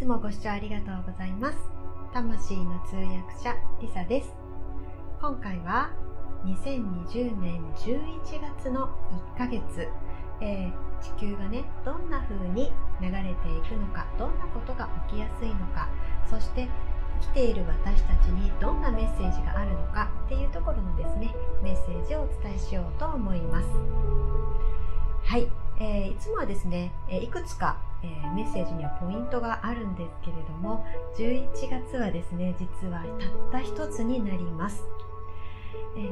つもご視聴ありがとうございます。魂の通訳者リサです。今回は2020年11月の1ヶ月、えー、地球がねどんな風に流れていくのかどんなことが起きやすいのかそして生きている私たちにどんなメッセージがあるのかっていうところのですねメッセージをお伝えしようと思います。はい、えー、いつもはですね、えいくつかえー、メッセージにはポイントがあるんですけれども11月はですね実はたった一つになります。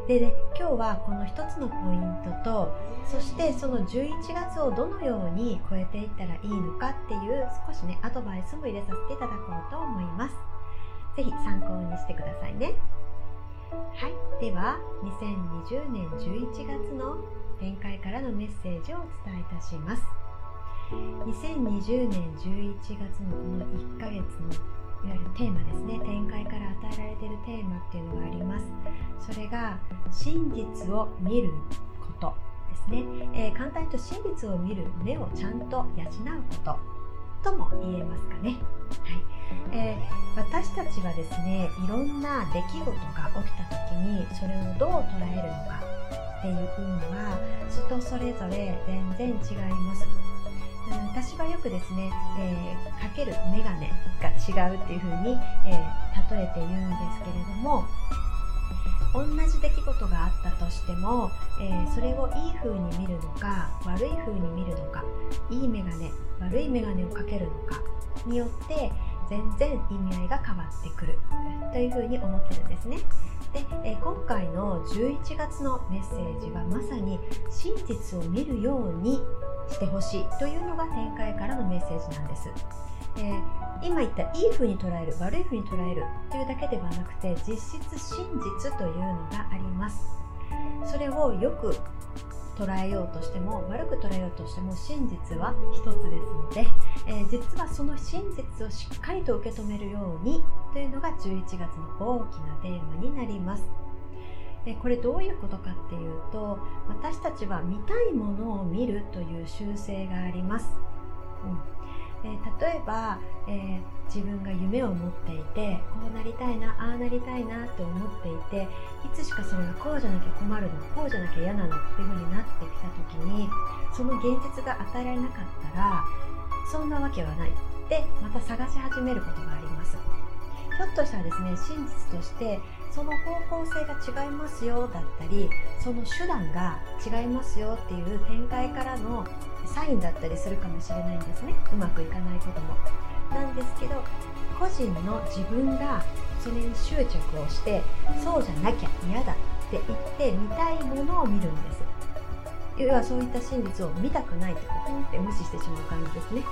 でで今日はこの一つのポイントとそしてその11月をどのように超えていったらいいのかっていう少しねアドバイスも入れさせていただこうと思います。是非参考にしてくださいね。はい、では2020年11月の展開からのメッセージをお伝えいたします。2020年11月のこの1ヶ月のいわゆるテーマですね。展開から与えられているテーマっていうのがあります。それが真実を見ることですね、えー、簡単に言うと真実を見る目をちゃんと養うこととも言えますかね、はい。えー、私たちはですねいろんな出来事が起きた時にそれをどう捉えるのかっていうのは人それぞれ全然違います私はよくですね、えー、かけるメガネが違うっていうふうに、えー、例えて言うんですけれども同じ出来事があったとしても、えー、それをいい風に見るのか悪い風に見るのかいいメガネ悪いメガネをかけるのかによって全然意味合いが変わってくるというふうに思ってるんですね。で、えー、11月のメッセージはまさに真実を見るようにしてほしいというのが展開からのメッセージなんです。えー、今言ったいい風に捉える悪い風に捉えるというだけではなくて実質真実というのがありますそれをよく捉えようとしても悪く捉えようとしても真実は一つですので、えー、実はその真実をしっかりと受け止めるようにというのが11月の大きなテーマになりますえこれどういうことかっていうと私たちは見たいものを見るという習性があります、うん。え、例えば、えー、自分が夢を持っていてこうなりたいなああなりたいなって思っていていつしかそれがこうじゃなきゃ困るのこうじゃなきゃ嫌なのっていう風になってきた時にその現実が与えられなかったらそんなわけはない。でまた探し始めることがあります。ひょっとしたらですね真実としてその方向性が違いますよだったりその手段が違いますよっていう展開からのサインだったりするかもしれないんですね。うまくいかないことも。なんですけど個人の自分がそれに執着をしてそうじゃなきゃ嫌だって言って見たいものを見るんです。要はそういった真実を見たくないってことって無視してしまう感じですね。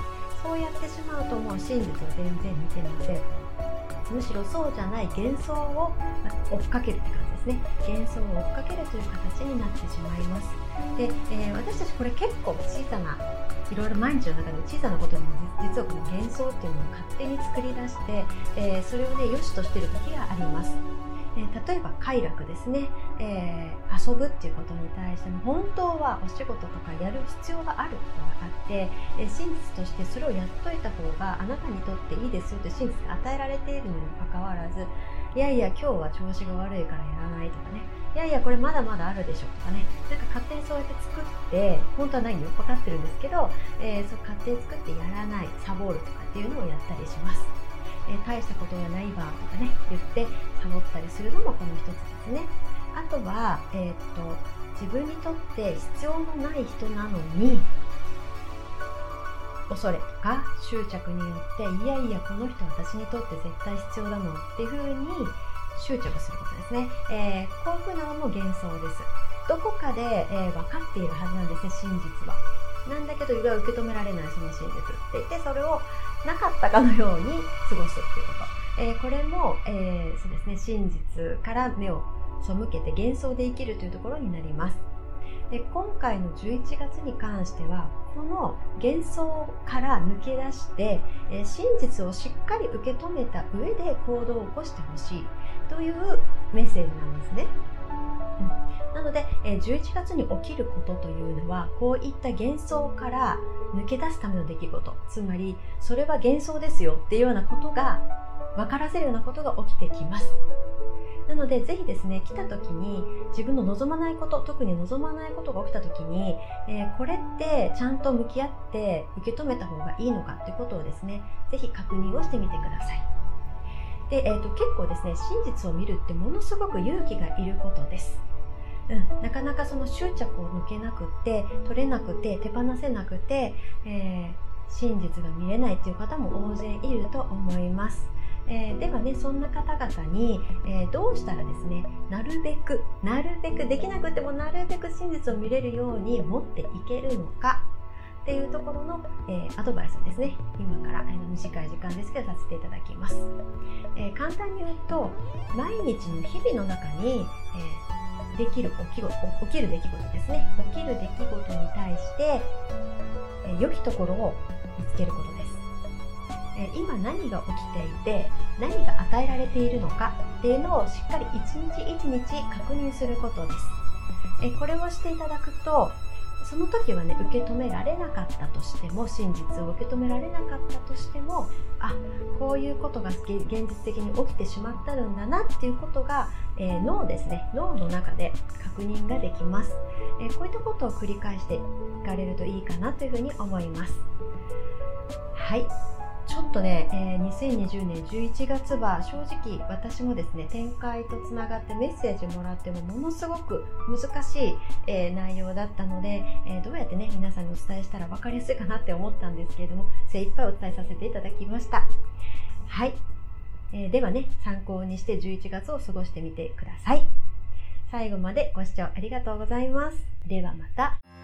そうやってしまうともう真実を全然見てませんむしろそうじゃない幻想を追っかけるって感じですね。幻想を追っかけるという形になってしまいます。で、えー、私たちこれ結構小さないろいろ毎日の中で小さなことでも実はこの幻想っていうのを勝手に作り出して、えー、それをね良しとしてる時があります。え、例えば快楽ですね、えー、遊ぶっていうことに対しても本当はお仕事とかやる必要があることがあて、え、真実としてそれをやっといた方があなたにとっていいですよという真実が与えられているのにもかかわらずいやいや今日は調子が悪いからやらないとかね。いやいやこれまだまだあるでしょとかね。なんか勝手にそうやって作って本当はないよ。分かってるんですけど、えー、そう勝手に作ってやらないサボるとかっていうのをやったりします。えー、大したことがないわとかね言ってサボったりするのもこの一つですね。あとは、えー、っと自分にとって必要のない人なのに恐れとか執着によっていやいやこの人私にとって絶対必要だもんっていうふうに執着することですね、えー、こういうふうなのも幻想です。どこかで、えー、分かっているはずなんですね真実は。なんだけど受け止められないその真実って言ってそれをなかったかのように過ごすっていうこと、えー、これも、え、そうですね真実から目を背けて幻想で生きるというところになります。で今回の11月に関してはこの幻想から抜け出して、え、真実をしっかり受け止めた上で行動を起こしてほしいというメッセージなんですね、なので、え11月に起きることというのはこういった幻想から抜け出すための出来事。つまりそれは幻想ですよっていうようなことが分からせるようなことが起きてきます。なのでぜひですね来た時に自分の望まないこと特に望まないことが起きた時に、えー、これってちゃんと向き合って受け止めた方がいいのかっていうことをですねぜひ確認をしてみてください。で、えーと、結構ですね真実を見るってものすごく勇気がいることです。うん、なかなかその執着を抜けなくて取れなくて手放せなくて、えー、真実が見れないっていう方も大勢いると思います。えー、ではねそんな方々に、えー、どうしたらですねなるべくなるべくできなくてもなるべく真実を見れるように持っていけるのかっていうところの、えー、アドバイスですね。今から、えー、短い時間ですけどさせていただきます、え簡単に言うと毎日の日々の中に、えできる起き起きる出来事ですね。起きる出来事に対して、え良きところを見つけることです。え今何が起きていて何が与えられているのかっていうのをしっかり一日一日確認することです。えこれをしていただくとその時はね受け止められなかったとしても真実を受け止められなかったとしてもあこういうことが現実的に起きてしまったんだなっていうことが、えー、脳ですね脳の中で確認ができます、えー、こういったことを繰り返していかれるといいかなというふうに思います。はい。っとね、えー、2020年11月は正直私もですね展開とつながってメッセージもらってもものすごく難しい、えー、内容だったので、えー、どうやってね皆さんにお伝えしたら分かりやすいかなって思ったんですけれども精一杯お伝えさせていただきました。はい、えー、ではね参考にして11月を過ごしてみてください。最後までご視聴ありがとうございます。ではまた。